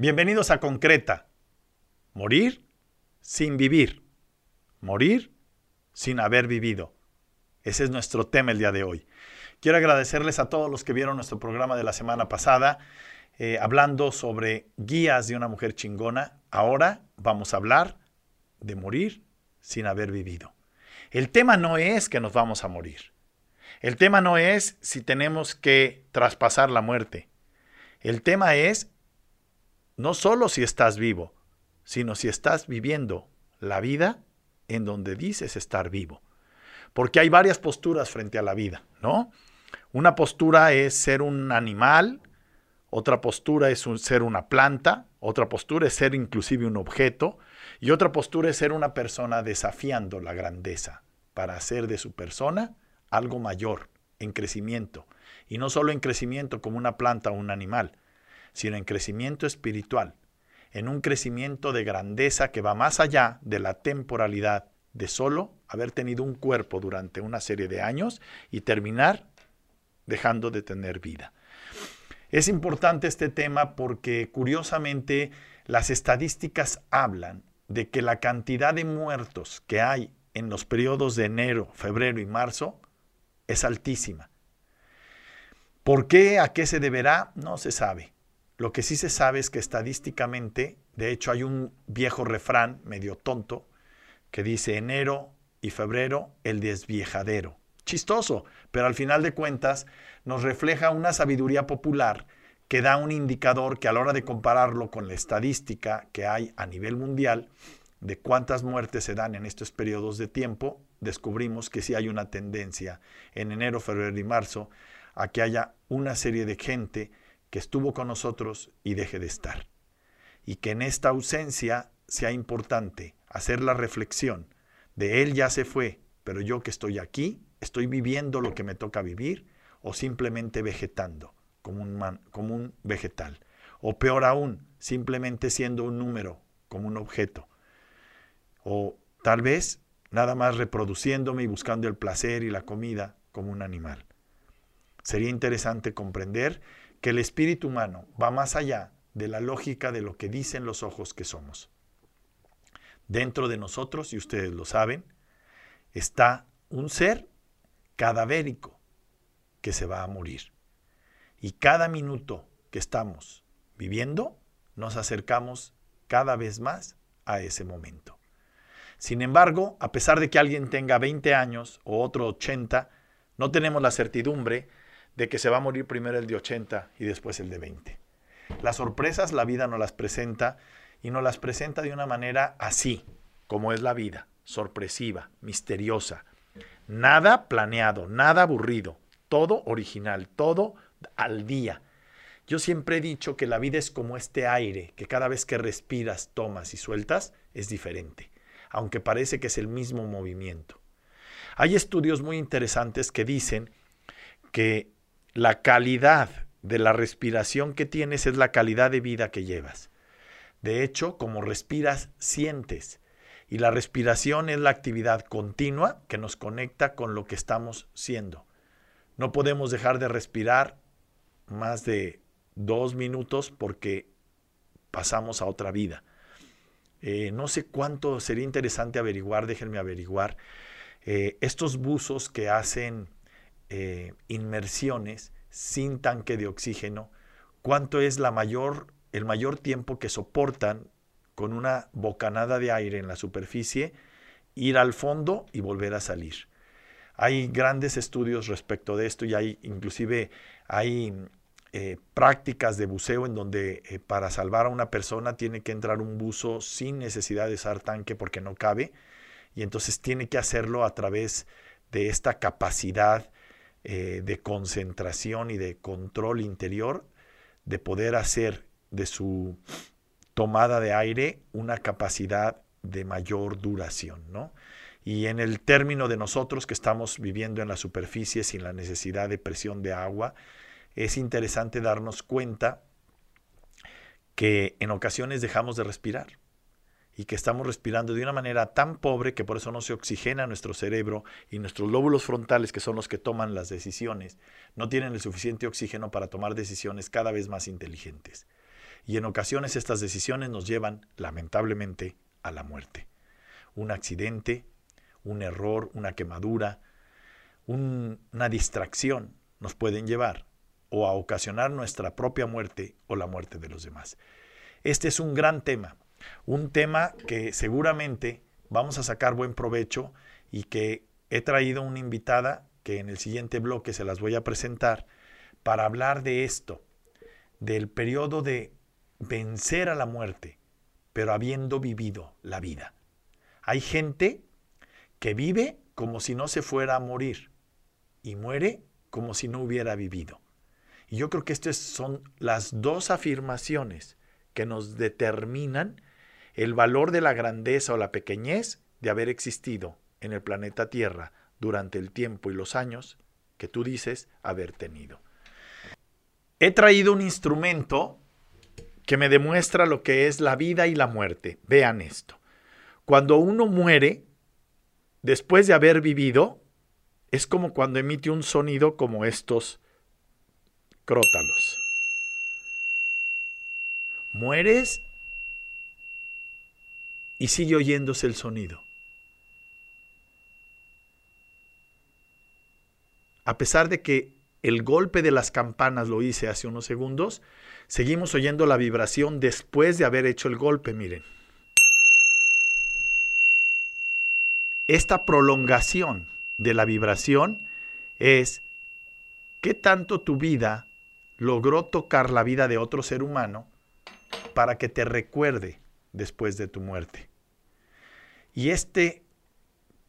Bienvenidos a Concreta. Morir sin vivir. Morir sin haber vivido. Ese es nuestro tema el día de hoy. Quiero agradecerles a todos los que vieron nuestro programa de la semana pasada, eh, hablando sobre guías de una mujer chingona. Ahora vamos a hablar de morir sin haber vivido. El tema no es que nos vamos a morir. El tema no es si tenemos que traspasar la muerte. El tema es no solo si estás vivo, sino si estás viviendo la vida en donde dices estar vivo. Porque hay varias posturas frente a la vida, ¿no? Una postura es ser un animal, otra postura es ser una planta, otra postura es ser inclusive un objeto, y otra postura es ser una persona desafiando la grandeza para hacer de su persona algo mayor, en crecimiento. Y no solo en crecimiento como una planta o un animal, sino en crecimiento espiritual, en un crecimiento de grandeza que va más allá de la temporalidad de solo haber tenido un cuerpo durante una serie de años y terminar dejando de tener vida. Es importante este tema porque curiosamente las estadísticas hablan de que la cantidad de muertos que hay en los periodos de enero, febrero y marzo es altísima. ¿Por qué? ¿A qué se deberá? No se sabe. Lo que sí se sabe es que estadísticamente, de hecho hay un viejo refrán medio tonto que dice enero y febrero el desviejadero. Chistoso, pero al final de cuentas nos refleja una sabiduría popular que da un indicador que a la hora de compararlo con la estadística que hay a nivel mundial de cuántas muertes se dan en estos periodos de tiempo, descubrimos que sí hay una tendencia en enero, febrero y marzo a que haya una serie de gente que estuvo con nosotros y deje de estar. Y que en esta ausencia sea importante hacer la reflexión de Él ya se fue, pero yo que estoy aquí, estoy viviendo lo que me toca vivir o simplemente vegetando como un, como un vegetal. O peor aún, simplemente siendo un número, como un objeto. O tal vez nada más reproduciéndome y buscando el placer y la comida como un animal. Sería interesante comprender que el espíritu humano va más allá de la lógica de lo que dicen los ojos que somos. Dentro de nosotros, y ustedes lo saben, está un ser cadavérico que se va a morir. Y cada minuto que estamos viviendo, nos acercamos cada vez más a ese momento. Sin embargo, a pesar de que alguien tenga 20 años o otro 80, no tenemos la certidumbre de que se va a morir primero el de 80 y después el de 20. Las sorpresas la vida nos las presenta y nos las presenta de una manera así, como es la vida, sorpresiva, misteriosa. Nada planeado, nada aburrido, todo original, todo al día. Yo siempre he dicho que la vida es como este aire, que cada vez que respiras, tomas y sueltas, es diferente, aunque parece que es el mismo movimiento. Hay estudios muy interesantes que dicen que la calidad de la respiración que tienes es la calidad de vida que llevas. De hecho, como respiras, sientes. Y la respiración es la actividad continua que nos conecta con lo que estamos siendo. No podemos dejar de respirar más de dos minutos porque pasamos a otra vida. Eh, no sé cuánto sería interesante averiguar, déjenme averiguar. Eh, estos buzos que hacen eh, inmersiones sin tanque de oxígeno, cuánto es la mayor, el mayor tiempo que soportan con una bocanada de aire en la superficie, ir al fondo y volver a salir. Hay grandes estudios respecto de esto y hay inclusive hay eh, prácticas de buceo en donde eh, para salvar a una persona tiene que entrar un buzo sin necesidad de usar tanque porque no cabe y entonces tiene que hacerlo a través de esta capacidad eh, de concentración y de control interior, de poder hacer de su tomada de aire una capacidad de mayor duración, ¿no? Y en el término de nosotros que estamos viviendo en la superficie sin la necesidad de presión de agua, es interesante darnos cuenta que en ocasiones dejamos de respirar y que estamos respirando de una manera tan pobre que por eso no se oxigena nuestro cerebro y nuestros lóbulos frontales, que son los que toman las decisiones, no tienen el suficiente oxígeno para tomar decisiones cada vez más inteligentes. Y en ocasiones estas decisiones nos llevan, lamentablemente, a la muerte. Un accidente, un error, una quemadura, una distracción nos pueden llevar o a ocasionar nuestra propia muerte o la muerte de los demás. Este es un gran tema, un tema que seguramente vamos a sacar buen provecho y que he traído una invitada que en el siguiente bloque se las voy a presentar para hablar de esto, del periodo de vencer a la muerte, pero habiendo vivido la vida. Hay gente que vive como si no se fuera a morir y muere como si no hubiera vivido. Y yo creo que estas son las dos afirmaciones que nos determinan el valor de la grandeza o la pequeñez de haber existido en el planeta Tierra durante el tiempo y los años que tú dices haber tenido. He traído un instrumento que me demuestra lo que es la vida y la muerte. Vean esto. Cuando uno muere, después de haber vivido, es como cuando emite un sonido como estos crótalos. Mueres y sigue oyéndose el sonido. A pesar de que el golpe de las campanas lo hice hace unos segundos, seguimos oyendo la vibración después de haber hecho el golpe, miren. Esta prolongación de la vibración es qué tanto tu vida logró tocar la vida de otro ser humano para que te recuerde después de tu muerte. Y este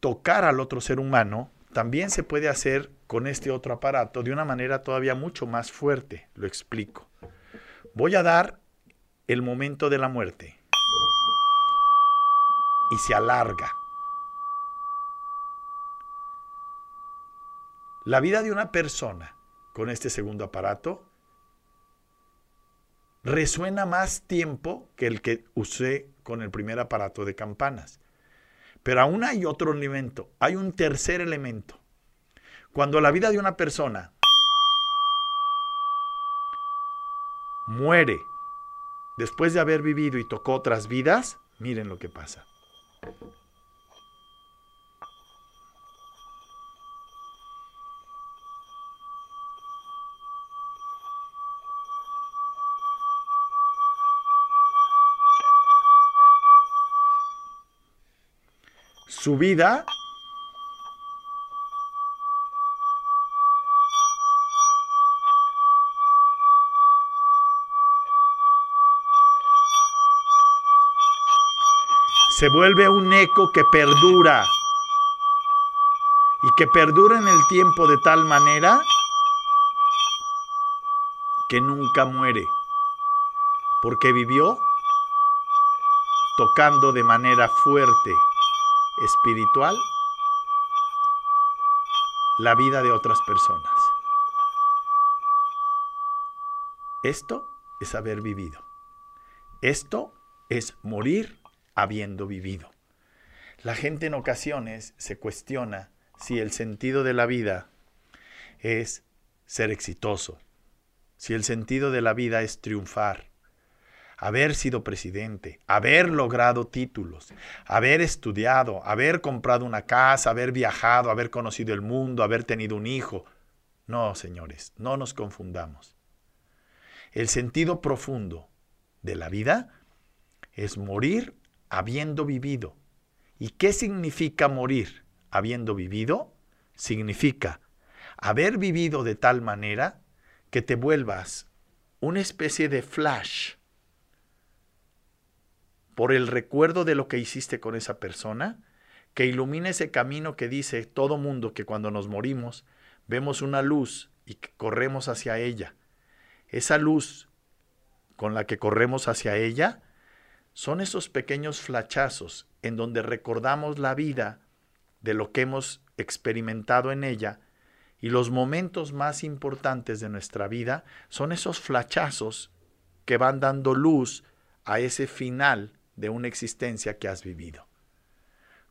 tocar al otro ser humano también se puede hacer con este otro aparato de una manera todavía mucho más fuerte. Lo explico. Voy a dar el momento de la muerte y se alarga. La vida de una persona con este segundo aparato resuena más tiempo que el que usé con el primer aparato de campanas. Pero aún hay otro elemento, hay un tercer elemento. Cuando la vida de una persona muere después de haber vivido y tocó otras vidas, miren lo que pasa. Su vida. Se vuelve un eco que perdura. Y que perdura en el tiempo de tal manera que nunca muere, porque vivió tocando de manera fuerte espiritual la vida de otras personas. Esto es haber vivido. Esto es morir habiendo vivido. La gente en ocasiones se cuestiona si el sentido de la vida es ser exitoso, si el sentido de la vida es triunfar, haber sido presidente, haber logrado títulos, haber estudiado, haber comprado una casa, haber viajado, haber conocido el mundo, haber tenido un hijo. No, señores, no nos confundamos. El sentido profundo de la vida es morir habiendo vivido. ¿Y qué significa morir habiendo vivido? Significa haber vivido de tal manera que te vuelvas una especie de flash por el recuerdo de lo que hiciste con esa persona, que ilumine ese camino que dice todo mundo que cuando nos morimos vemos una luz y corremos hacia ella. Esa luz con la que corremos hacia ella son esos pequeños flachazos en donde recordamos la vida de lo que hemos experimentado en ella y los momentos más importantes de nuestra vida son esos flachazos que van dando luz a ese final de una existencia que has vivido.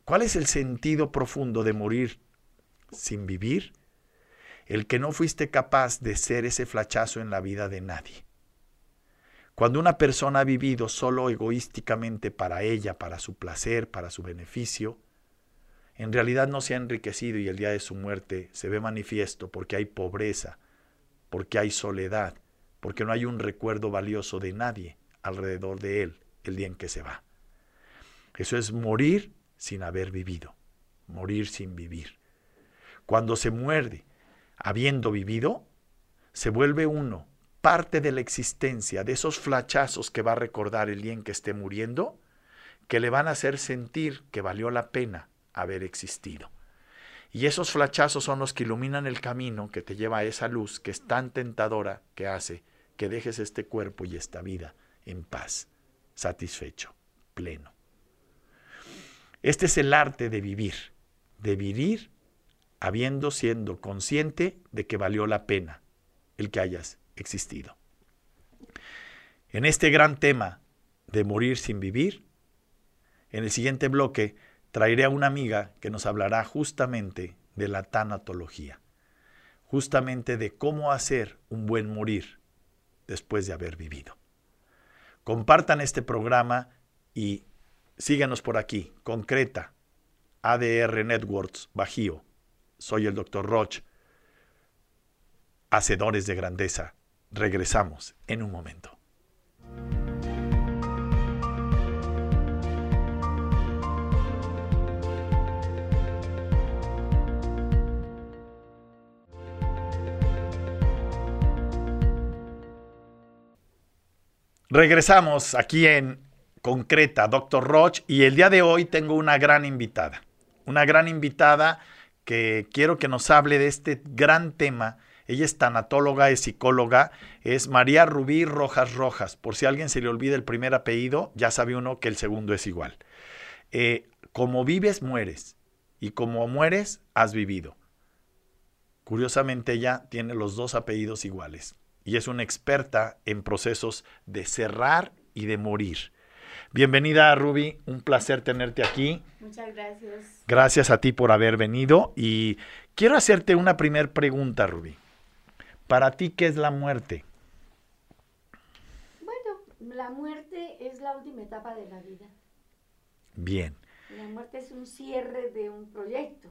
¿Cuál es el sentido profundo de morir sin vivir? El que no fuiste capaz de ser ese flachazo en la vida de nadie. Cuando una persona ha vivido solo egoísticamente para ella, para su placer, para su beneficio, en realidad no se ha enriquecido y el día de su muerte se ve manifiesto porque hay pobreza, porque hay soledad, porque no hay un recuerdo valioso de nadie alrededor de él el día en que se va. Eso es morir sin haber vivido, morir sin vivir. Cuando se muerde habiendo vivido, se vuelve uno parte de la existencia, de esos flachazos que va a recordar el día en que esté muriendo, que le van a hacer sentir que valió la pena haber existido. Y esos flachazos son los que iluminan el camino que te lleva a esa luz que es tan tentadora que hace que dejes este cuerpo y esta vida en paz, satisfecho, pleno. Este es el arte de vivir, de vivir habiendo siendo consciente de que valió la pena el que hayas existido. En este gran tema de morir sin vivir, en el siguiente bloque traeré a una amiga que nos hablará justamente de la tanatología, justamente de cómo hacer un buen morir después de haber vivido. Compartan este programa y síguenos por aquí, concreta, ADR Networks, Bajío. Soy el Dr. Roch. Hacedores de grandeza. Regresamos en un momento. Regresamos aquí en Concreta, Dr. Roch, y el día de hoy tengo una gran invitada. Una gran invitada que quiero que nos hable de este gran tema. Ella es tanatóloga, es psicóloga, es María Rubí Rojas Rojas. Por si a alguien se le olvida el primer apellido, ya sabe uno que el segundo es igual. Eh, como vives, mueres. Y como mueres, has vivido. Curiosamente, ella tiene los dos apellidos iguales y es una experta en procesos de cerrar y de morir. Bienvenida, Ruby. Un placer tenerte aquí. Muchas gracias. Gracias a ti por haber venido. Y quiero hacerte una primera pregunta, Ruby. Para ti, ¿qué es la muerte? Bueno, la muerte es la última etapa de la vida. Bien. La muerte es un cierre de un proyecto.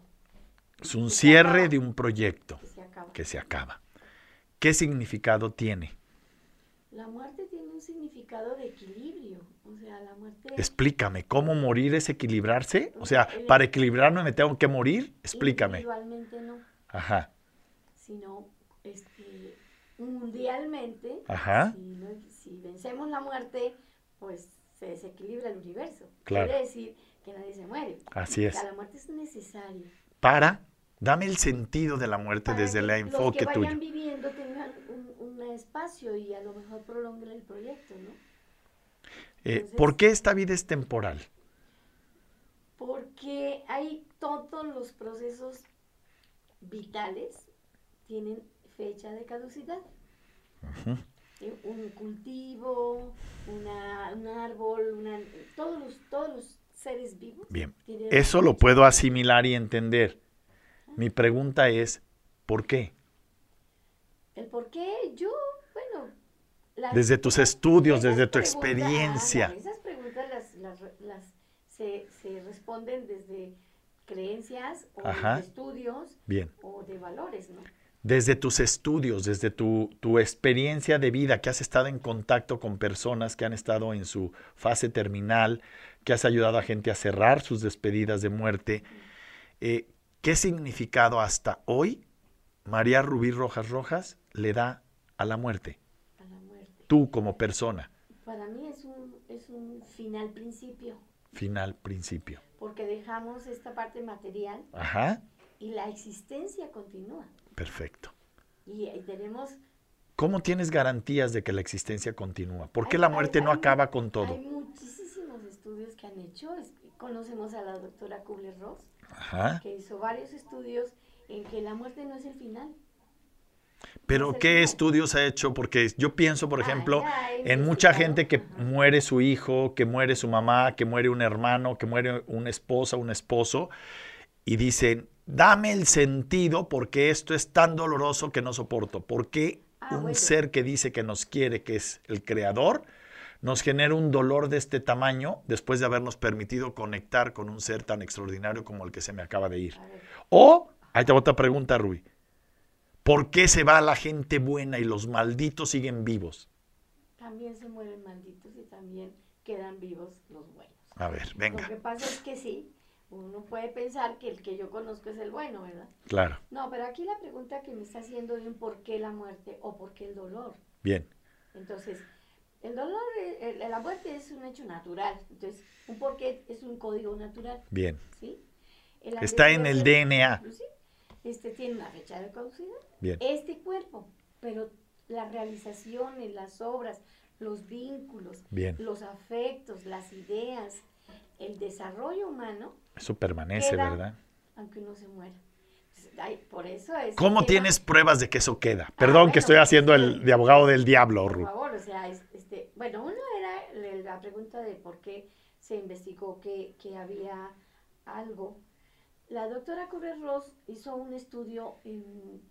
Es un cierre de un proyecto que se acaba. Que se acaba. ¿Qué significado tiene? La muerte tiene un significado de equilibrio. O sea, la muerte. Explícame, ¿cómo morir es equilibrarse? O sea, para equilibrarme me tengo que morir. Explícame. Individualmente no. Ajá. Sino este, mundialmente. Ajá. Si, vencemos la muerte, pues se desequilibra el universo. Claro. Quiere decir que nadie se muere. Así es. O sea, la muerte es necesaria. Para. Dame el sentido de la muerte desde el enfoque los que vayan viviendo tengan un, espacio y a lo mejor prolonguen el proyecto, ¿no? Eh, ¿Por qué esta vida es temporal? Porque hay todos los procesos vitales tienen fecha de caducidad. Eh, un cultivo, un árbol, todos, los, todos los seres vivos. Bien, eso lo puedo asimilar y entender. Mi pregunta es, ¿por qué? El por qué, yo, bueno... desde tus estudios, desde tu experiencia. esas preguntas las, se, responden desde creencias o estudios Bien. o de valores, ¿no? Desde tus estudios, desde tu, tu, experiencia de vida, que has estado en contacto con personas que han estado en su fase terminal, que has ayudado a gente a cerrar sus despedidas de muerte, eh, ¿Qué significado hasta hoy María Rubí Rojas Rojas le da a la muerte? A la muerte. Tú como persona. Para mí es un, es un final principio. Final principio. Porque dejamos esta parte material. Ajá. Y la existencia continúa. Perfecto. Y, tenemos... ¿Cómo tienes garantías de que la existencia continúa? ¿Por qué la muerte no acaba con todo? Hay muchísimos estudios que han hecho. Conocemos a la doctora Kubler-Ross que hizo varios estudios en que la muerte no es el final. Pero ¿qué estudios ha hecho? Porque yo pienso, por ejemplo, en mucha gente que muere su hijo, que muere su mamá, que muere un hermano, que muere una esposa, un esposo, y dicen, dame el sentido porque esto es tan doloroso que no soporto. ¿Por qué ah, un ser que dice que nos quiere, que es el creador, nos genera un dolor de este tamaño después de habernos permitido conectar con un ser tan extraordinario como el que se me acaba de ir. O, ahí te otra pregunta, Rui. ¿Por qué se va la gente buena y los malditos siguen vivos? También se mueren malditos y también quedan vivos los buenos. A ver, venga. Lo que pasa es que sí, uno puede pensar que el que yo conozco es el bueno, ¿verdad? Claro. No, pero aquí la pregunta que me está haciendo es por qué la muerte o por qué el dolor. Bien. Entonces, el dolor, eh, la muerte es un hecho natural. Entonces, un porqué es un código natural. Bien. ¿Sí? Está en el DNA. ¿sí? Este tiene una fecha de caducidad. Bien. Este cuerpo, pero la realización, las obras, los vínculos, los afectos, las ideas, el desarrollo humano. Eso permanece, ¿verdad? Aunque uno se muera. por eso es ¿Cómo tienes pruebas de que eso queda? Ah, Perdón que estoy haciendo el de abogado del diablo, Por favor, o sea, este, bueno, uno era la pregunta de por qué se investigó que, que había algo. La doctora Correr Ross hizo un estudio en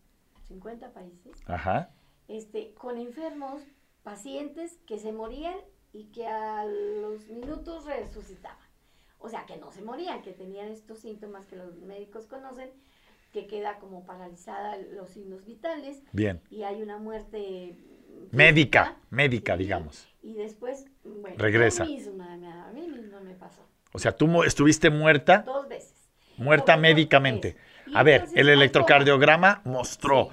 50 países. Ajá. Este, con enfermos pacientes que se morían y que a los minutos resucitaban. O sea, que no se morían, que tenían estos síntomas que los médicos conocen, que queda como paralizada los signos vitales. Bien. Y hay una muerte médica, médica, digamos. Y después, bueno, regresa. A mí, mismo, me pasó. O sea, tú estuviste muerta. Dos veces. Muerta médicamente. A ver, el electrocardiograma mostró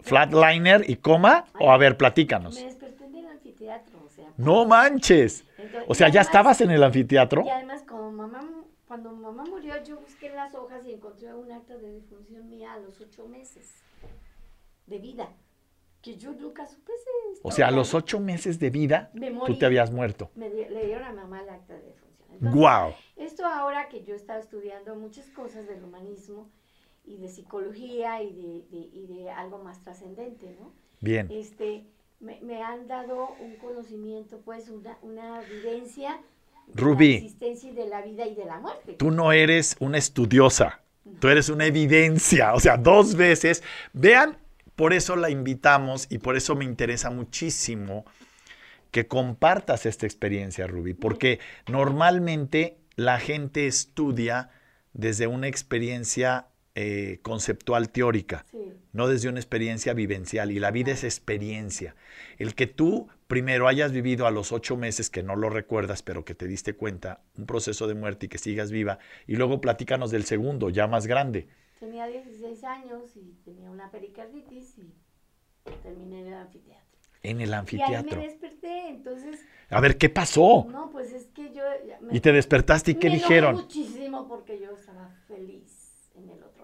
flatliner y coma, o a ver, platícanos. Me desperté en el anfiteatro, o sea. No manches. o sea, ¿ya estabas en el anfiteatro? Y además, como mamá, cuando mamá murió, yo busqué las hojas y encontré un acta de defunción mía a los ocho meses de vida. Que yo nunca supe O sea, a los ocho meses de vida, tú te habías muerto. Me le dieron a mamá el acta de defunción. Entonces, Esto ahora que yo estaba estudiando muchas cosas del humanismo, y de psicología y de, de, algo más trascendente, ¿no? Bien. Este, me, han dado un conocimiento, pues, una, una vivencia Rubí, de la existencia y de la vida y de la muerte. Tú no eres una estudiosa, tú eres una evidencia, o sea, dos veces. Vean, por eso la invitamos y por eso me interesa muchísimo que compartas esta experiencia, Rubí, porque normalmente la gente estudia desde una experiencia eh, conceptual teórica, no desde una experiencia vivencial. Y la vida es experiencia. El que tú primero hayas vivido a los ocho meses, que no lo recuerdas, pero que te diste cuenta, un proceso de muerte y que sigas viva, y luego platícanos del segundo, ya más grande. Tenía 16 años y tenía una pericarditis y terminé en el anfiteatro. En el anfiteatro. Y ahí me desperté, entonces... A ver, ¿qué pasó? No, pues es que yo... y te despertaste y ¿qué dijeron? muchísimo porque yo estaba feliz en el otro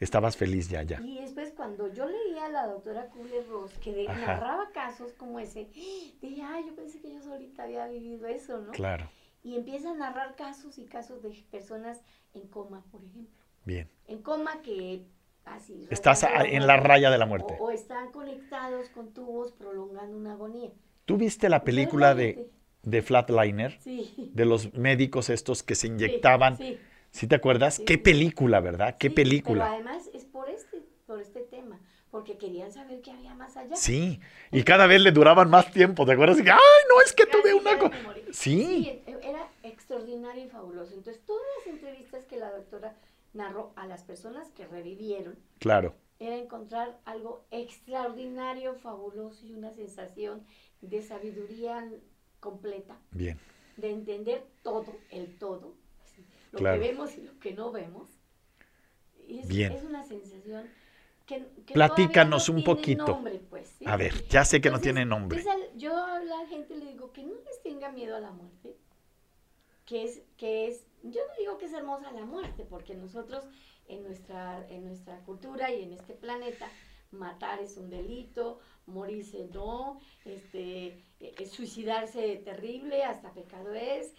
Estabas feliz ya, ya. Y después cuando yo leía a la doctora Kubler-Ross que narraba casos como ese, dije, ay, yo pensé que yo solita había vivido eso, ¿no? Claro. Y empieza a narrar casos y casos de personas en coma, por ejemplo. Bien. En coma que así... Estás en la raya de la muerte. O, están conectados con tubos prolongando una agonía. ¿Tú viste la película de, de Flatliner? Sí. De los médicos estos que se inyectaban. sí ¿Sí te acuerdas? Qué película, ¿verdad? Qué película. Pero además es por este, por este tema, porque querían saber qué había más allá. Sí, y cada vez le duraban más tiempo, ¿te acuerdas? Y que, ay, no, es que tuve una cosa. Sí. sí. Era extraordinario y fabuloso. Entonces, todas las entrevistas que la doctora narró a las personas que revivieron. Claro. Era encontrar algo extraordinario, fabuloso y una sensación de sabiduría completa. Bien. De entender todo, el todo lo que vemos y lo que no vemos. Es, Bien. es una sensación que, Platícanos no un poquito. Nombre, pues, A ver, ya sé que no tiene nombre. yo a la gente le digo que no les tenga miedo a la muerte, que es, que es, yo no digo que es hermosa la muerte, porque nosotros en nuestra, en nuestra cultura y en este planeta, matar es un delito, morirse no, este, eh, suicidarse terrible, hasta pecado es,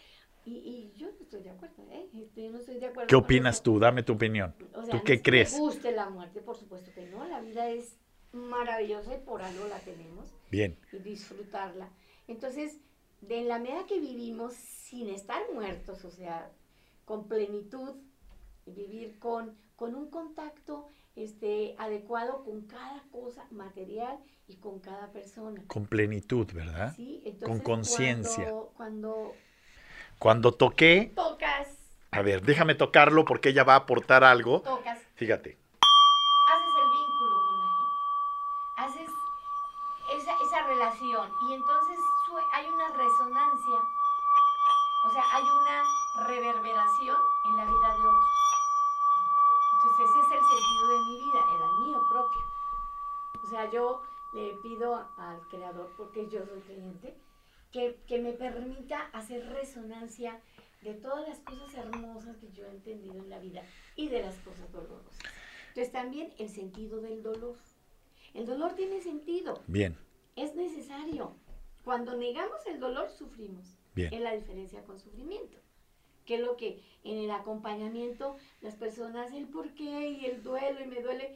y, yo no estoy de acuerdo, ¿eh? Este, yo no estoy de acuerdo. ¿Qué opinas tú? Dame tu opinión. ¿Tú qué crees? Me guste la muerte, por supuesto que no. La vida es maravillosa y por algo la tenemos. Bien. Y disfrutarla. Entonces, de la medida que vivimos sin estar muertos, o sea, con plenitud, vivir con, con un contacto este, adecuado con cada cosa material y con cada persona. Con plenitud, ¿verdad? Sí, con entonces, conciencia. Cuando, cuando Cuando toqué, tocas, a ver, déjame tocarlo porque ella va a aportar algo. tocas, Fíjate. haces el vínculo con la gente, haces esa, esa relación y entonces o sea, hay una reverberación en la vida de otros. Entonces ese es el sentido de mi vida, era el mío propio. O sea, yo le pido al Creador, porque yo soy creyente, que, que me permita hacer resonancia de todas las cosas hermosas que yo he entendido en la vida y de las cosas dolorosas. Entonces también el sentido del dolor. El dolor tiene sentido, Bien, es necesario. Cuando negamos el dolor, sufrimos. Bien. Es la diferencia con sufrimiento. Que es lo que en el acompañamiento las personas, el por qué y el duelo y me duele,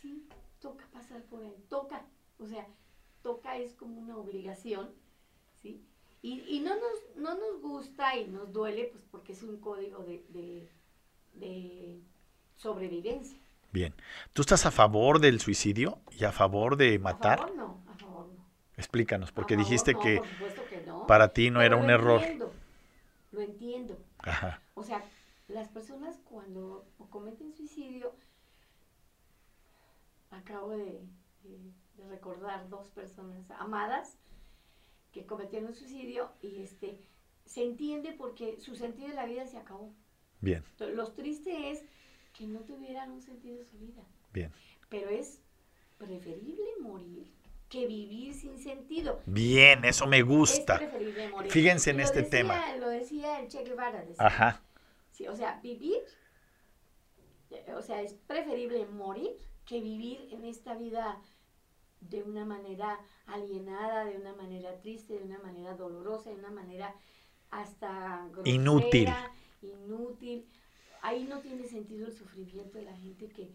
sí, toca pasar por él, toca. O sea, toca es como una obligación, ¿sí? Y, y no, nos, no nos gusta y nos duele, pues porque es un código de, de, de sobrevivencia. bien. ¿Tú estás a favor del suicidio y a favor de A matar? favor no, a favor no. Explícanos, A porque favor dijiste no, que por supuesto. Para ti no era un lo error. entiendo, lo entiendo. Ajá, O sea, las personas cuando cometen suicidio, acabo de, de- de recordar dos personas amadas que cometieron suicidio y este se entiende porque su sentido de la vida se acabó. bien, Lo triste es que no tuvieran un sentido de su vida, bien. pero es preferible morir que vivir sin sentido. Bien, eso me gusta. Es preferible morir. Fíjense en este decía- tema. Lo decía el Che Guevara. decía, Ajá, Sí, o sea, vivir, eh, o sea, es preferible morir que vivir en esta vida de una manera alienada, de una manera triste, de una manera dolorosa, de una manera hasta grosera, Inútil. inútil. Ahí no tiene sentido el sufrimiento de la gente que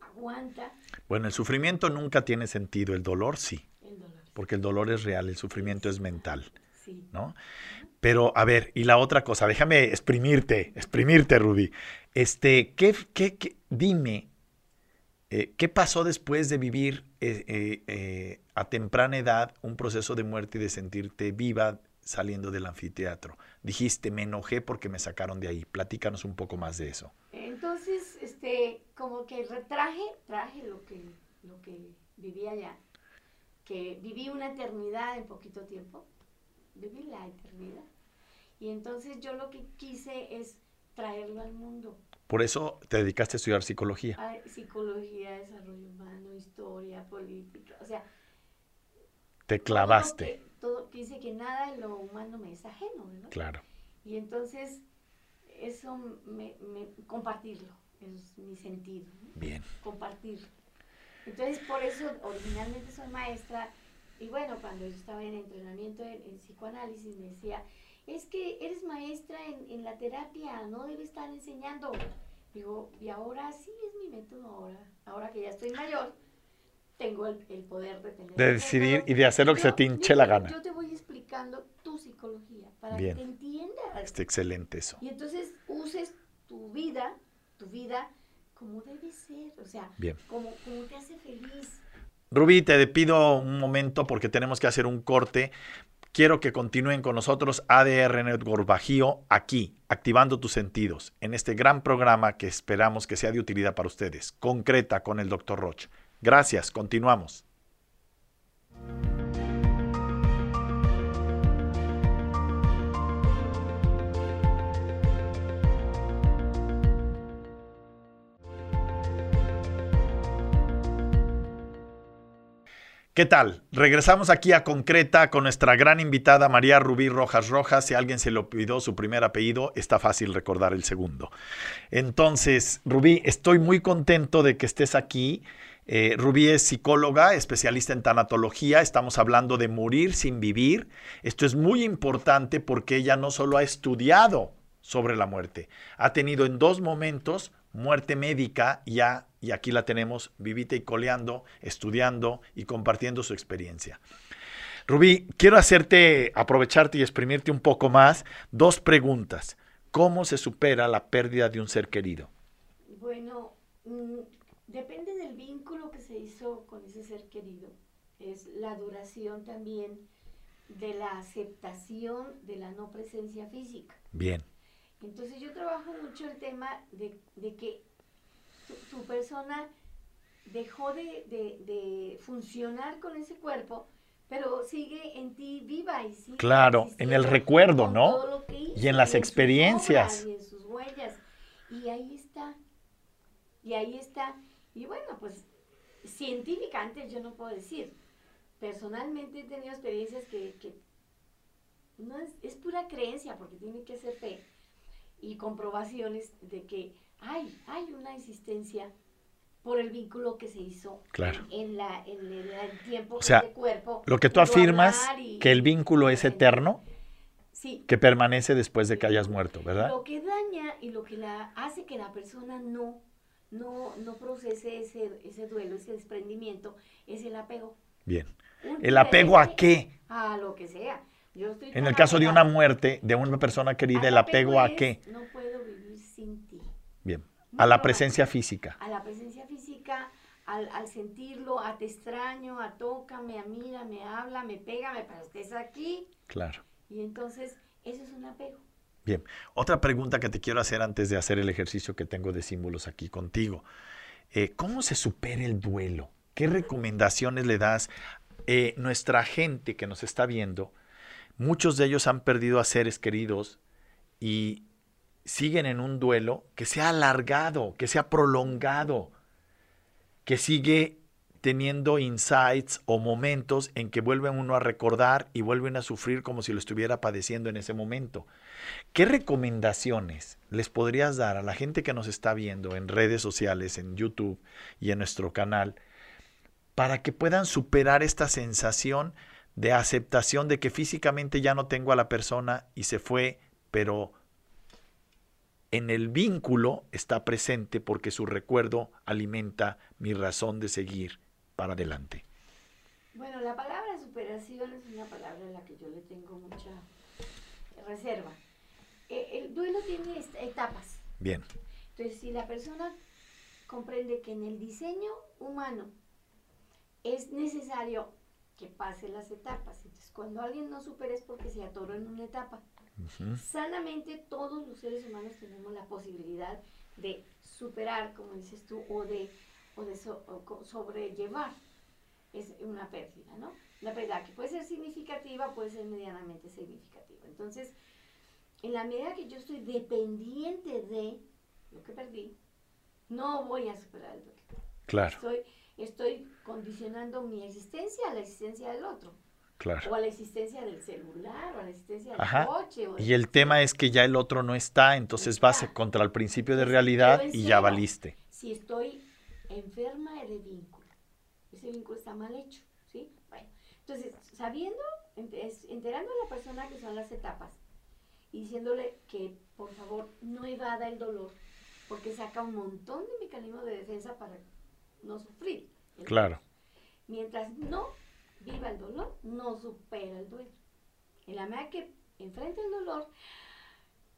aguanta bueno, el sufrimiento nunca tiene sentido, el dolor sí, el dolor. porque el dolor es real, el sufrimiento es mental, Sí. ¿no? Pero, a ver, y la otra cosa, déjame exprimirte, exprimirte, Ruby. Este, ¿qué, qué, qué- dime, eh, ¿qué pasó después de vivir eh, eh, a temprana edad un proceso de muerte y de sentirte viva saliendo del anfiteatro? Dijiste, me enojé porque me sacaron de ahí. Platícanos un poco más de eso. Entonces, este, como que retraje, traje lo que, lo que viví allá, que viví una eternidad en poquito tiempo, viví la eternidad. Y entonces yo lo que quise es traerlo al mundo, Por eso te dedicaste a estudiar psicología. a psicología, desarrollo humano, historia, política, o sea, Te todo clavaste. que- todo, quise que nada en lo humano me es ajeno, ¿verdad? Claro. Y entonces, eso me, me- compartirlo, es mi sentido. ¿no? Bien. compartir. Entonces, por eso originalmente soy maestra y bueno, cuando yo estaba en entrenamiento en, en psicoanálisis me decía, es que eres maestra en, en la terapia, no debes estar enseñando. Digo, y ahora sí es mi método, ahora, ahora que ya estoy mayor, tengo el, el poder de tener... De decidir y de hacer lo que se te hinche la gana. Yo te voy explicando tu psicología para Bien. que te entiendas. Está excelente eso. Y entonces uses tu vida, tu vida como debe ser, o sea, Bien. como, como te hace feliz. Rubí, te pido un momento porque tenemos que hacer un corte. Quiero que continúen con nosotros ADR Network Bajío aquí, activando tus sentidos, en este gran programa que esperamos que sea de utilidad para ustedes. Concreta con el Dr. Roch. Gracias, continuamos. ¿Qué tal? Regresamos aquí a Concreta con nuestra gran invitada María Rubí Rojas Rojas. Si alguien se le olvidó su primer apellido, está fácil recordar el segundo. Entonces, Rubí, estoy muy contento de que estés aquí. Eh, Rubí es psicóloga, especialista en tanatología. Estamos hablando de morir sin vivir. Esto es muy importante porque ella no solo ha estudiado sobre la muerte, ha tenido en dos momentos muerte médica ya, y aquí la tenemos vivita y coleando, estudiando y compartiendo su experiencia. Rubí, quiero hacerte, aprovecharte y exprimirte un poco más dos preguntas. ¿Cómo se supera la pérdida de un ser querido? Bueno, mm, Depende del vínculo que se hizo con ese ser querido. Es la duración también de la aceptación de la no presencia física. Bien. Entonces yo trabajo mucho el tema de, de que tu, tu persona dejó de, de- de funcionar con ese cuerpo, pero sigue en ti viva y sigue Claro, en el recuerdo, ¿no? hizo, Y en las experiencias. obras, y en sus huellas. Y ahí está. Y ahí está. Y bueno, pues científicamente yo no puedo decir. Personalmente he tenido experiencias que, que no es, es pura creencia, porque tiene que ser fe y comprobaciones de que hay, hay una existencia por el vínculo que se hizo Claro. en, la, en el, el tiempo O que sea, cuerpo Lo que tú afirmas, y- que el vínculo es eterno, Sí, que permanece después de que hayas muerto, ¿verdad? lo que daña y lo que la hace que la persona no, no, no procese ese, ese duelo, ese desprendimiento, es el apego. Bien. Un ¿El apego a qué? A lo que sea. Yo estoy En el caso de una muerte de una persona querida, ¿el apego a es, qué? No puedo vivir sin ti. Bien. No A la presencia física. A la presencia física, al, al sentirlo, a te extraño, a tócame, a mira, me habla, me pégame para que estés aquí. Claro. Y entonces, eso es un apego. Bien. Otra pregunta que te quiero hacer antes de hacer el ejercicio que tengo de símbolos aquí contigo. Eh, ¿Cómo se supera el duelo? ¿Qué recomendaciones le das? Eh, nuestra gente que nos está viendo, muchos de ellos han perdido a seres queridos y siguen en un duelo que se ha alargado, que se ha prolongado, que sigue teniendo insights o momentos en que vuelven uno a recordar y vuelven a sufrir como si lo estuviera padeciendo en ese momento. ¿Qué recomendaciones les podrías dar a la gente que nos está viendo en redes sociales, en YouTube y en nuestro canal, para que puedan superar esta sensación de aceptación de que físicamente ya no tengo a la persona y se fue, pero en el vínculo está presente porque su recuerdo alimenta mi razón de seguir para adelante? Bueno, la palabra superación es una palabra a la que yo le tengo mucha reserva. Eh, el duelo tiene etapas. Bien, Entonces, si la persona comprende que en el diseño humano es necesario que pase las etapas, entonces cuando alguien no supera es porque se atoró en una etapa. Sanamente todos los seres humanos tenemos la posibilidad de superar, como dices tú, o de, o de so- o sobrellevar es una pérdida, ¿no? Una pérdida que puede ser significativa, puede ser medianamente significativa. Entonces, en la medida que yo estoy dependiente de lo que perdí, no voy a superar el duelo. claro, Estoy, estoy condicionando mi existencia a la existencia del otro, claro. o a la existencia del celular, o a la existencia del Ajá. coche. o Y el tema es que ya el otro no está, entonces vas contra el principio de realidad y ya valiste. si estoy enferma de vínculo. Ese vínculo está mal hecho, ¿sí? Bueno, entonces, sabiendo, enterando a la persona que son las etapas y diciéndole que, por favor, no evada el dolor, porque saca un montón de mecanismos de defensa para no sufrir. Claro. Mientras no viva el dolor, no supera el duelo. En la medida que enfrenta el dolor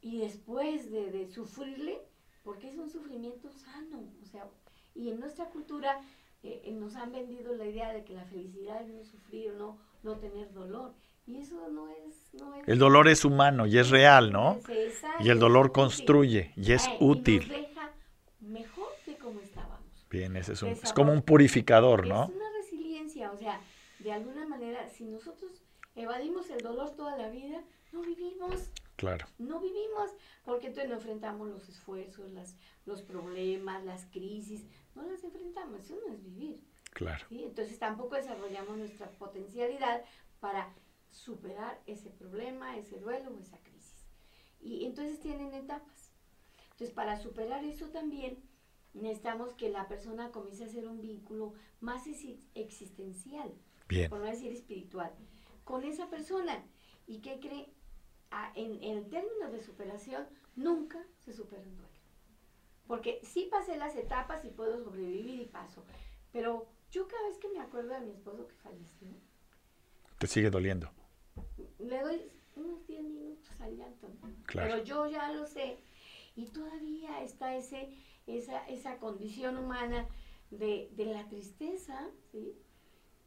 y después de, de sufrirle, porque es un sufrimiento sano, o sea, y en nuestra cultura eh, eh, nos han vendido la idea de que la felicidad es no sufrir, no, no tener dolor, y eso no es... No es El dolor es humano y es real, ¿no? es esa- Y el dolor útil. construye y es Eh, útil. Y nos deja mejor de como estábamos. Bien, ese es, un, es como un purificador, ¿no? Es una resiliencia, o sea, de alguna manera, si nosotros evadimos el dolor toda la vida, no vivimos, Claro, no vivimos, porque entonces no enfrentamos los esfuerzos, las, los problemas, las crisis, no las enfrentamos, eso no es vivir. claro. ¿sí? Entonces tampoco desarrollamos nuestra potencialidad para superar ese problema, ese duelo o esa crisis. Y entonces tienen etapas. Entonces para superar eso también necesitamos que la persona comience a hacer un vínculo más exi- existencial, Bien, por no decir espiritual, con esa persona. ¿Y qué cree? En, en términos de superación, nunca se supera un duelo. Porque sí pasé las etapas y puedo sobrevivir y paso. Pero yo cada vez que me acuerdo de mi esposo que falleció, te sigue doliendo. le doy unos 10 minutos al llanto. ¿no? Claro. Pero yo ya lo sé. Y todavía está ese, esa, esa condición humana de, de la tristeza, ¿sí?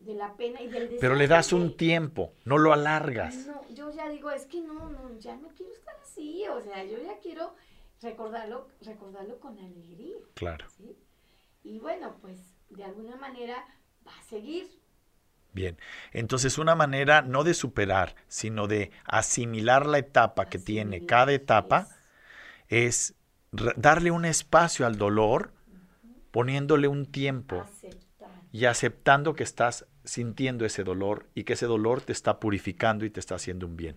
De la pena y del Pero le das un tiempo, no lo alargas. No, yo ya digo, es que no, no, ya no quiero estar así, o sea, yo ya quiero recordarlo, recordarlo con alegría, Claro. ¿sí? Y bueno, pues de alguna manera va a seguir. Bien. Entonces, una manera no de superar, sino de asimilar la etapa que tiene cada etapa, es. darle un espacio al dolor, poniéndole un tiempo Aceptar. Y aceptando que estás sintiendo ese dolor y que ese dolor te está purificando y te está haciendo un bien.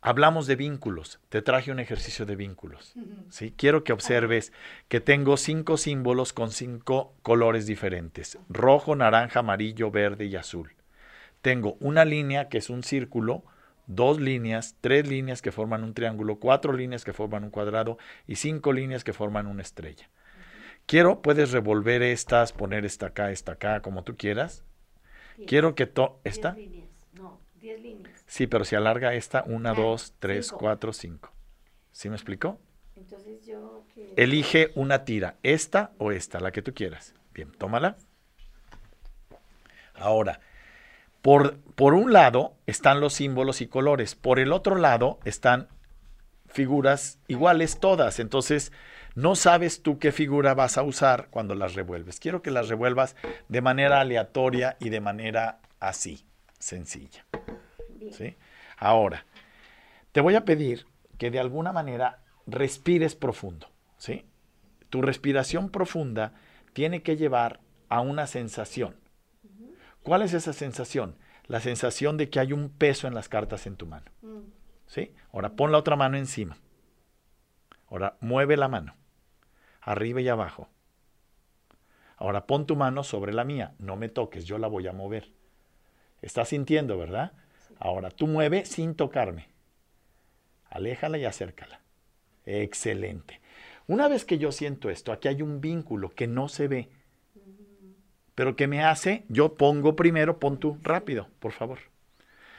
Hablamos de vínculos. Te traje un ejercicio de vínculos. ¿sí? Quiero que observes que tengo cinco símbolos con cinco colores diferentes. Rojo, naranja, amarillo, verde y azul. Tengo una línea que es un círculo, dos líneas, tres líneas que forman un triángulo, cuatro líneas que forman un cuadrado y cinco líneas que forman una estrella. Quiero, puedes revolver estas, poner esta acá, esta acá, como tú quieras. Diez. Quiero que to Diez esta. líneas. No, diez líneas. Sí, pero si alarga esta, una, Ah, dos, tres, cinco. cuatro, cinco. ¿Sí me explicó? Entonces yo... que- Elige una tira, esta o esta, la que tú quieras. Bien, tómala. Ahora, por, por un lado están los símbolos y colores, por el otro lado están figuras iguales todas. Entonces, no sabes tú qué figura vas a usar cuando las revuelves. Quiero que las revuelvas de manera aleatoria y de manera así, sencilla. ¿sí? Ahora, te voy a pedir que de alguna manera respires profundo. ¿sí? Tu respiración profunda tiene que llevar a una sensación. ¿Cuál es esa sensación? La sensación de que hay un peso en las cartas en tu mano. Mm, ¿sí? Ahora pon la otra mano encima. Ahora mueve la mano, arriba y abajo. Ahora pon tu mano sobre la mía. No me toques, yo la voy a mover. Estás sintiendo, ¿verdad? Ahora tú mueve sin tocarme. Aléjala y acércala. Excelente. Una vez que yo siento esto, aquí hay un vínculo que no se ve, pero que me hace, yo pongo primero, pon tú rápido, por favor.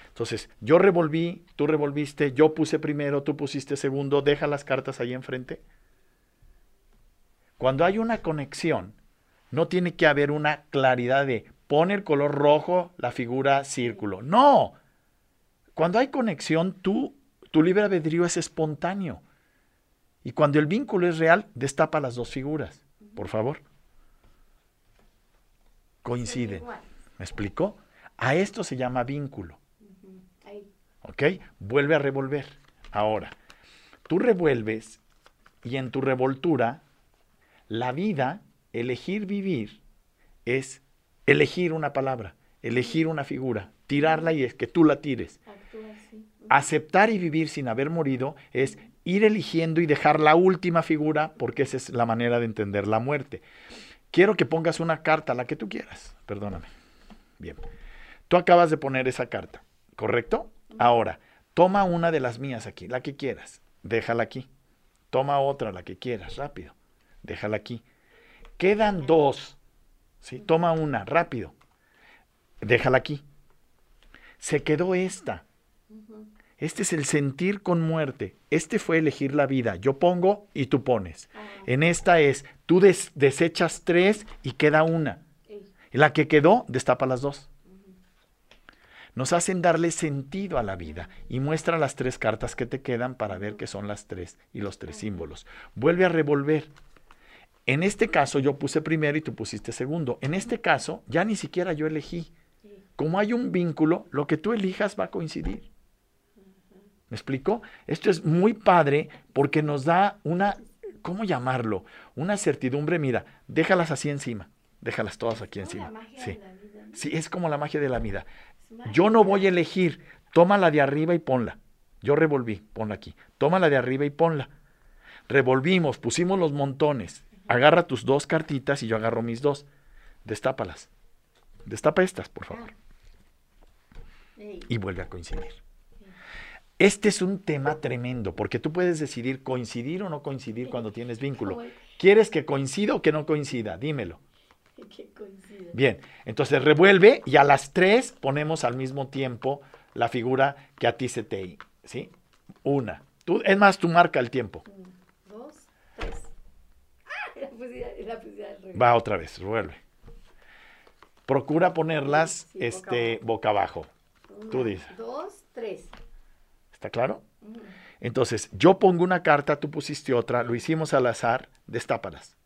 Entonces, yo revolví, tú revolviste, yo puse primero, tú pusiste segundo, deja las cartas ahí enfrente. Cuando hay una conexión, no tiene que haber una claridad de pone el color rojo la figura círculo. No. Cuando hay conexión, tú, tu libre albedrío es espontáneo. Y cuando el vínculo es real, destapa las dos figuras. Por favor. Coinciden. ¿Me explicó? A esto se llama vínculo. ¿Ok? Vuelve a revolver. Ahora, tú revuelves y en tu revoltura, la vida, elegir vivir, es elegir una palabra, elegir una figura, tirarla y es que tú la tires. Aceptar y vivir sin haber morido es ir eligiendo y dejar la última figura porque esa es la manera de entender la muerte. Quiero que pongas una carta, la que tú quieras. Perdóname. Bien. Tú acabas de poner esa carta, ¿correcto? Ahora, toma una de las mías aquí, la que quieras. Déjala aquí. Toma otra, la que quieras, rápido. Déjala aquí. Quedan dos. ¿sí? Toma una, rápido. Déjala aquí. Se quedó esta. Este es el sentir con muerte. Este fue elegir la vida. Yo pongo y tú pones. Ah, En esta es, tú des- desechas tres y queda una. la que quedó, destapa las dos. Nos hacen darle sentido a la vida y muestra las tres cartas que te quedan para ver qué son las tres y los tres símbolos. Vuelve a revolver. En este caso yo puse primero y tú pusiste segundo. En este caso ya ni siquiera yo elegí. Como hay un vínculo, lo que tú elijas va a coincidir. ¿Me explico? Esto es muy padre porque nos da una, ¿cómo llamarlo? Una certidumbre. Mira, déjalas así encima. Déjalas todas aquí encima. Sí. Sí, es como la magia de la vida. Yo no voy a elegir. Toma la de arriba y ponla. Yo revolví, ponla aquí. Toma la de arriba y ponla. Revolvimos, pusimos los montones. Agarra tus dos cartitas y yo agarro mis dos. Destápalas. Destapa estas, por favor. Y vuelve a coincidir. Este es un tema tremendo, porque tú puedes decidir coincidir o no coincidir cuando tienes vínculo. ¿Quieres que coincida o que no coincida? Dímelo. Que coincida. Bien, entonces revuelve y a las tres ponemos al mismo tiempo la figura que a ti se te... ¿Sí? Una. Tú, es más, tú marca el tiempo. Va otra vez, vuelve. Procura ponerlas Sí, este, boca abajo. Tú Una, dices. Dos, tres. ¿Está claro? Entonces, yo pongo una carta, tú pusiste otra, lo hicimos al azar, destápalas.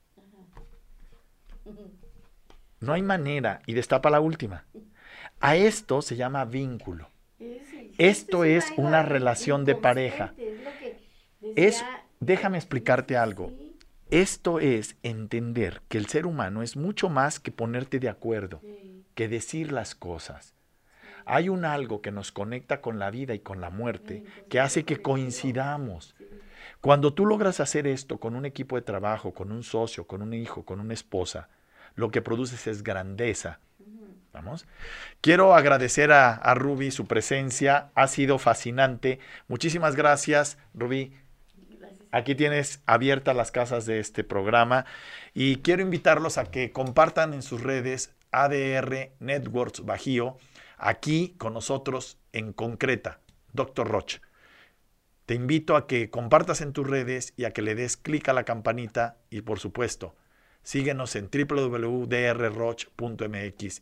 No hay manera y destapa la última. A esto se llama vínculo. Sí, Esto es una relación de pareja. es déjame explicarte algo. Esto es entender que el ser humano es mucho más que ponerte de acuerdo, sí, que decir las cosas. Hay un algo que nos conecta con la vida y con la muerte que hace que coincidamos. Cuando tú logras hacer esto con un equipo de trabajo, con un socio, con un hijo, con una esposa, lo que produces es grandeza. Vamos. Quiero agradecer a, a Ruby su presencia, ha sido fascinante. Muchísimas gracias, Ruby. Aquí tienes abiertas las casas de este programa y quiero invitarlos a que compartan en sus redes ADR Networks Bajío, aquí con nosotros en concreta, Dr. Roch. Te invito a que compartas en tus redes y a que le des clic a la campanita y por supuesto, síguenos en www.drroch.mx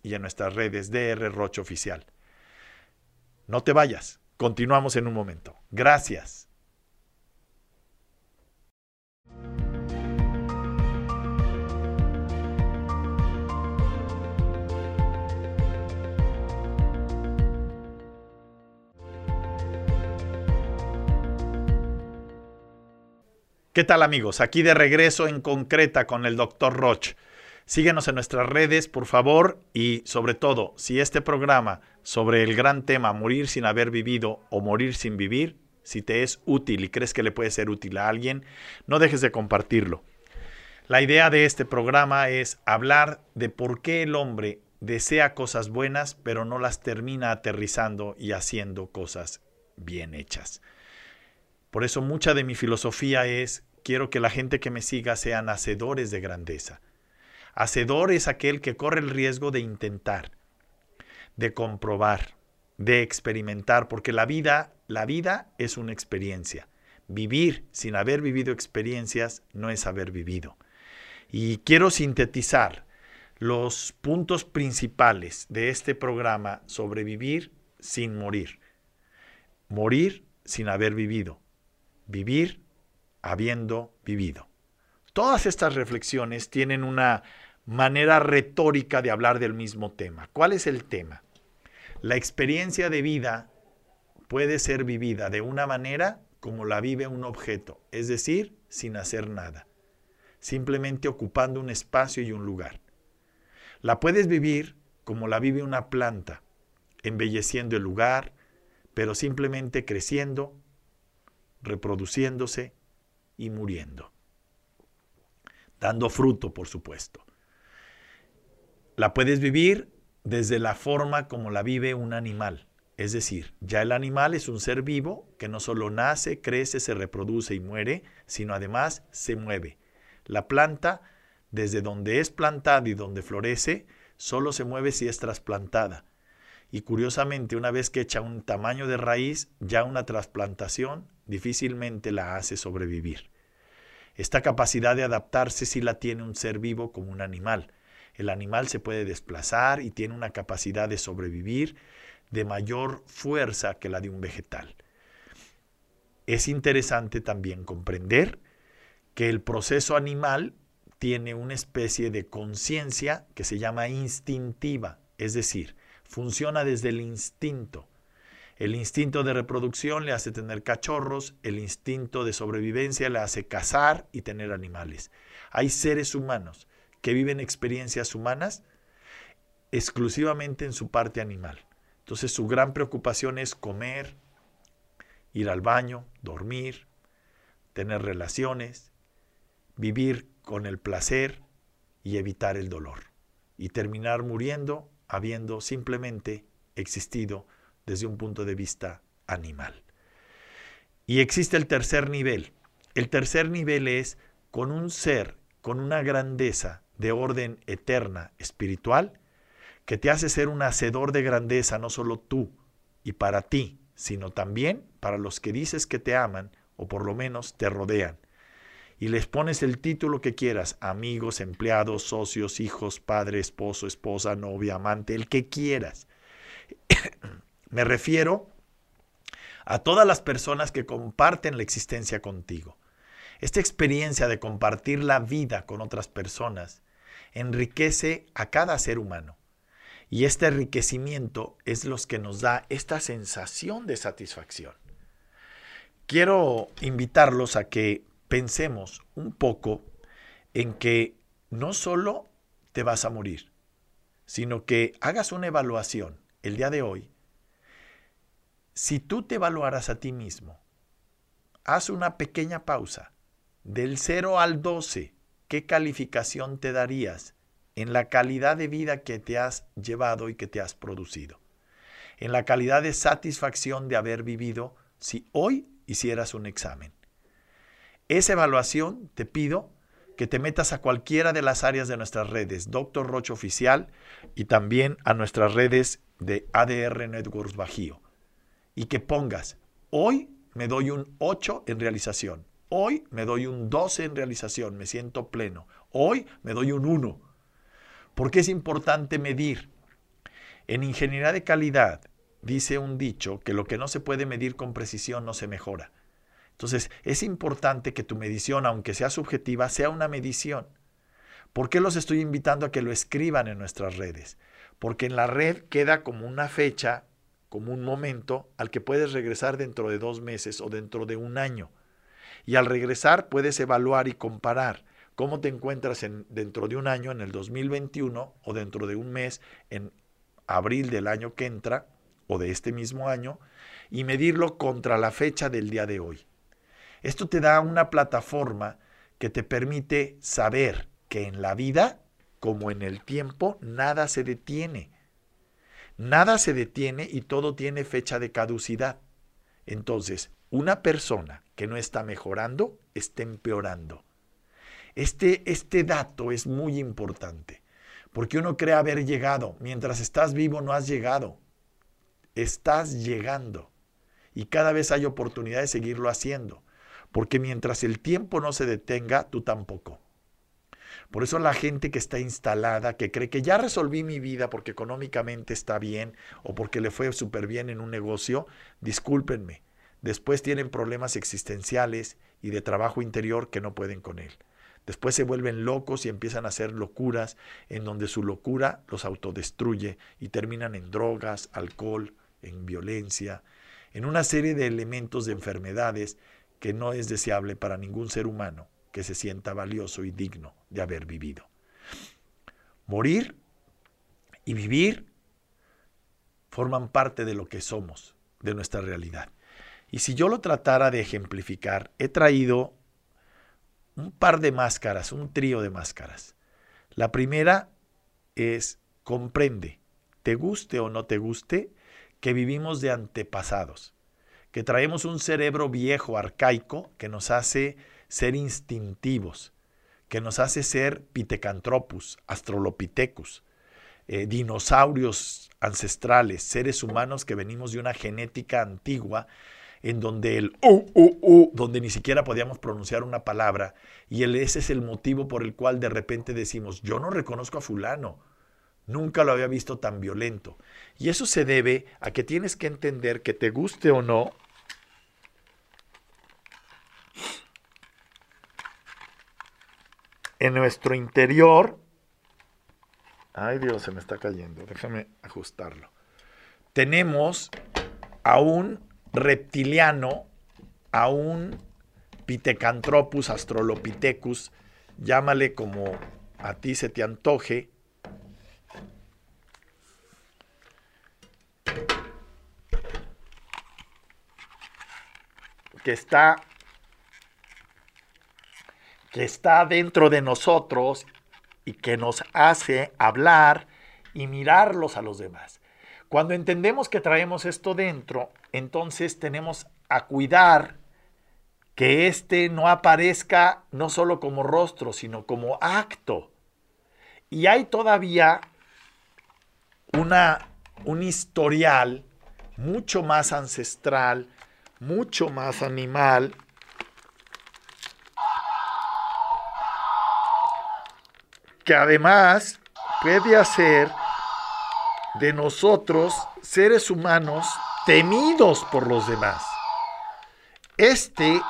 y en nuestras redes DR Roch Oficial. No te vayas, continuamos en un momento. Gracias. ¿Qué tal amigos? Aquí de regreso en concreta con el Dr. Roch. Síguenos en nuestras redes, por favor, y sobre todo, si este programa sobre el gran tema morir sin haber vivido o morir sin vivir, si te es útil y crees que le puede ser útil a alguien, no dejes de compartirlo. La idea de este programa es hablar de por qué el hombre desea cosas buenas, pero no las termina aterrizando y haciendo cosas bien hechas. Por eso mucha de mi filosofía es, quiero que la gente que me siga sean hacedores de grandeza. Hacedor es aquel que corre el riesgo de intentar, de comprobar, de experimentar, porque la vida, la vida es una experiencia. Vivir sin haber vivido experiencias no es haber vivido. Y quiero sintetizar los puntos principales de este programa sobre vivir sin morir. Morir sin haber vivido. Vivir habiendo vivido. Todas estas reflexiones tienen una manera retórica de hablar del mismo tema. ¿Cuál es el tema? La experiencia de vida puede ser vivida de una manera como la vive un objeto, es decir, sin hacer nada, simplemente ocupando un espacio y un lugar. La puedes vivir como la vive una planta, embelleciendo el lugar, pero simplemente creciendo, reproduciéndose y muriendo. Dando fruto, por supuesto. La puedes vivir desde la forma como la vive un animal. Es decir, ya el animal es un ser vivo que no solo nace, crece, se reproduce y muere, sino además se mueve. La planta, desde donde es plantada y donde florece, solo se mueve si es trasplantada. Y curiosamente, una vez que echa un tamaño de raíz, ya una trasplantación difícilmente la hace sobrevivir. Esta capacidad de adaptarse sí la tiene un ser vivo como un animal. El animal se puede desplazar y tiene una capacidad de sobrevivir de mayor fuerza que la de un vegetal. Es interesante también comprender que el proceso animal tiene una especie de conciencia que se llama instintiva, es decir, funciona desde el instinto. El instinto de reproducción le hace tener cachorros, el instinto de sobrevivencia le hace cazar y tener animales. Hay seres humanos que viven experiencias humanas exclusivamente en su parte animal. Entonces su gran preocupación es comer, ir al baño, dormir, tener relaciones, vivir con el placer y evitar el dolor. Y terminar muriendo habiendo simplemente existido desde un punto de vista animal. Y existe el tercer nivel. El tercer nivel es con un ser, con una grandeza de orden eterna, espiritual, que te hace ser un hacedor de grandeza, no solo tú y para ti, sino también para los que dices que te aman o por lo menos te rodean. Y les pones el título que quieras, amigos, empleados, socios, hijos, padre, esposo, esposa, novia, amante, el que quieras. Me refiero a todas las personas que comparten la existencia contigo. Esta experiencia de compartir la vida con otras personas enriquece a cada ser humano. Y este enriquecimiento es lo que nos da esta sensación de satisfacción. Quiero invitarlos a que pensemos un poco en que no solo te vas a morir, sino que hagas una evaluación el día de hoy. Si tú te evaluaras a ti mismo, haz una pequeña pausa. Del 0 al 12, ¿qué calificación te darías en la calidad de vida que te has llevado y que te has producido? En la calidad de satisfacción de haber vivido si hoy hicieras un examen. Esa evaluación te pido que te metas a cualquiera de las áreas de nuestras redes, Doctor Roche Oficial, y también a nuestras redes de ADR Networks Bajío. Y que pongas, hoy me doy un 8 en realización, hoy me doy un 12 en realización, me siento pleno, hoy me doy un 1. Porque es importante medir. En ingeniería de calidad dice un dicho que lo que no se puede medir con precisión no se mejora. Entonces, es importante que tu medición, aunque sea subjetiva, sea una medición. ¿Por qué los estoy invitando a que lo escriban en nuestras redes? Porque en la red queda como una fecha, como un momento al que puedes regresar dentro de dos meses o dentro de un año. Y al regresar puedes evaluar y comparar cómo te encuentras en, dentro de un año, en el 2021, o dentro de un mes, en abril del año que entra, o de este mismo año, y medirlo contra la fecha del día de hoy. Esto te da una plataforma que te permite saber que en la vida, como en el tiempo, nada se detiene. Nada se detiene y todo tiene fecha de caducidad. Entonces, una persona que no está mejorando, está empeorando. Este, este dato es muy importante, porque uno cree haber llegado. Mientras estás vivo no has llegado. Estás llegando. Y cada vez hay oportunidad de seguirlo haciendo. Porque mientras el tiempo no se detenga, tú tampoco. Por eso la gente que está instalada, que cree que ya resolví mi vida porque económicamente está bien o porque le fue súper bien en un negocio, discúlpenme, después tienen problemas existenciales y de trabajo interior que no pueden con él. Después se vuelven locos y empiezan a hacer locuras en donde su locura los autodestruye y terminan en drogas, alcohol, en violencia, en una serie de elementos de enfermedades que no es deseable para ningún ser humano que se sienta valioso y digno de haber vivido. Morir y vivir forman parte de lo que somos, de nuestra realidad. Y si yo lo tratara de ejemplificar, he traído un par de máscaras, un trío de máscaras. La primera es comprende, te guste o no te guste, que vivimos de antepasados que traemos un cerebro viejo, arcaico, que nos hace ser instintivos, que nos hace ser Pithecanthropus, Astrolopithecus, eh, dinosaurios ancestrales, seres humanos que venimos de una genética antigua en donde el u, u, u, donde ni siquiera podíamos pronunciar una palabra, y el, ese es el motivo por el cual de repente decimos, yo no reconozco a fulano, nunca lo había visto tan violento. Y eso se debe a que tienes que entender que te guste o no, en nuestro interior, ay Dios, se me está cayendo, déjame ajustarlo. Tenemos a un reptiliano, a un Pithecanthropus astrolopithecus, llámale como a ti se te antoje, que está que está dentro de nosotros y que nos hace hablar y mirarlos a los demás. Cuando entendemos que traemos esto dentro, entonces tenemos a cuidar que éste no aparezca no solo como rostro, sino como acto. Y hay todavía una, un historial mucho más ancestral, mucho más animal, que además puede hacer de nosotros seres humanos temidos por los demás. Este,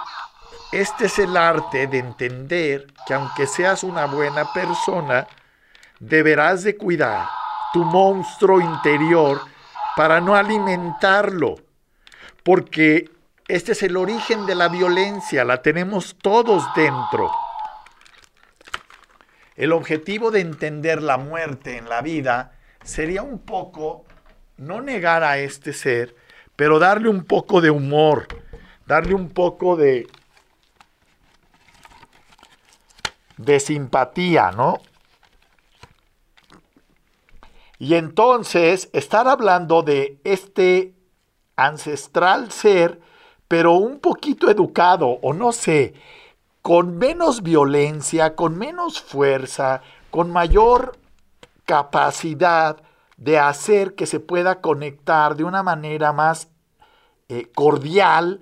este es el arte de entender que aunque seas una buena persona, deberás de cuidar tu monstruo interior para no alimentarlo, porque este es el origen de la violencia, la tenemos todos dentro. El objetivo de entender la muerte en la vida sería un poco no negar a este ser, pero darle un poco de humor, darle un poco de de simpatía, ¿no? Y entonces estar hablando de este ancestral ser, pero un poquito educado, o no sé, con menos violencia, con menos fuerza, con mayor capacidad de hacer que se pueda conectar de una manera más eh, cordial,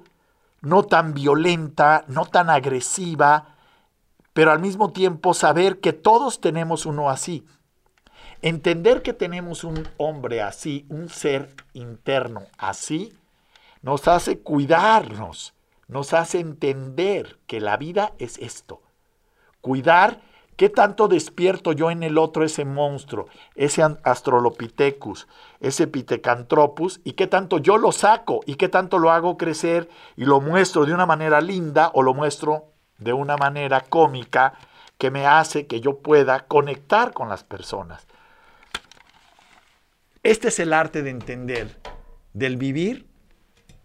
no tan violenta, no tan agresiva, pero al mismo tiempo saber que todos tenemos uno así. Entender que tenemos un hombre así, un ser interno así, nos hace cuidarnos, nos hace entender que la vida es esto. Cuidar qué tanto despierto yo en el otro ese monstruo, ese Astrolopithecus, ese Pithecanthropus, y qué tanto yo lo saco y qué tanto lo hago crecer y lo muestro de una manera linda o lo muestro de una manera cómica que me hace que yo pueda conectar con las personas. Este es el arte de entender del vivir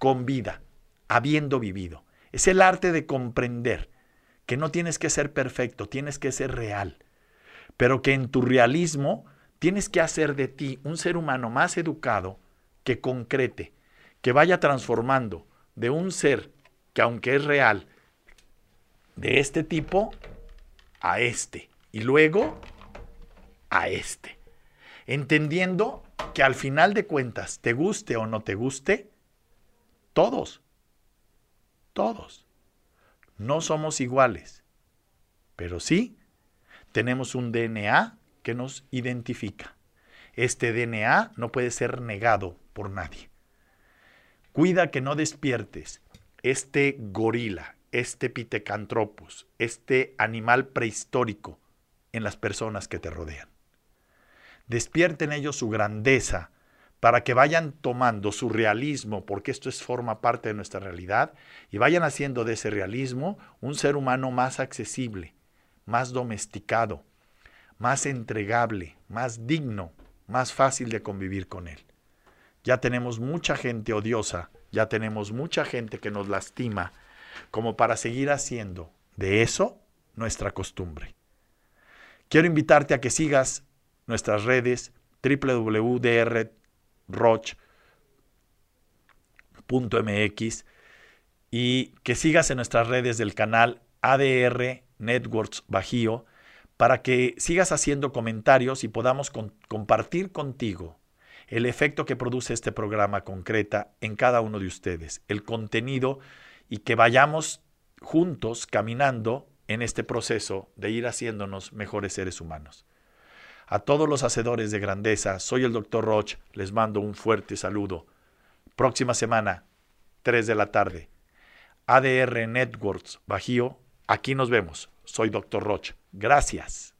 con vida, habiendo vivido. Es el arte de comprender que no tienes que ser perfecto, tienes que ser real, pero que en tu realismo tienes que hacer de ti un ser humano más educado que concrete, que vaya transformando de un ser que aunque es real, de este tipo a este y luego a este, entendiendo que al final de cuentas, te guste o no te guste, todos, todos, no somos iguales, pero sí tenemos un DNA que nos identifica. Este DNA no puede ser negado por nadie. Cuida que no despiertes este gorila, este Pithecanthropus, este animal prehistórico en las personas que te rodean despierten ellos su grandeza para que vayan tomando su realismo, porque esto es, forma parte de nuestra realidad, y vayan haciendo de ese realismo un ser humano más accesible, más domesticado, más entregable, más digno, más fácil de convivir con él. Ya tenemos mucha gente odiosa, ya tenemos mucha gente que nos lastima, como para seguir haciendo de eso nuestra costumbre. Quiero invitarte a que sigas nuestras redes www.drroch.mx y que sigas en nuestras redes del canal ADR Networks Bajío para que sigas haciendo comentarios y podamos compartir contigo el efecto que produce este programa concreta en cada uno de ustedes, el contenido y que vayamos juntos caminando en este proceso de ir haciéndonos mejores seres humanos. A todos los hacedores de grandeza, soy el doctor Roch, les mando un fuerte saludo. Próxima semana, 3 de la tarde. ADR Networks Bajío, aquí nos vemos. Soy doctor Roch. Gracias.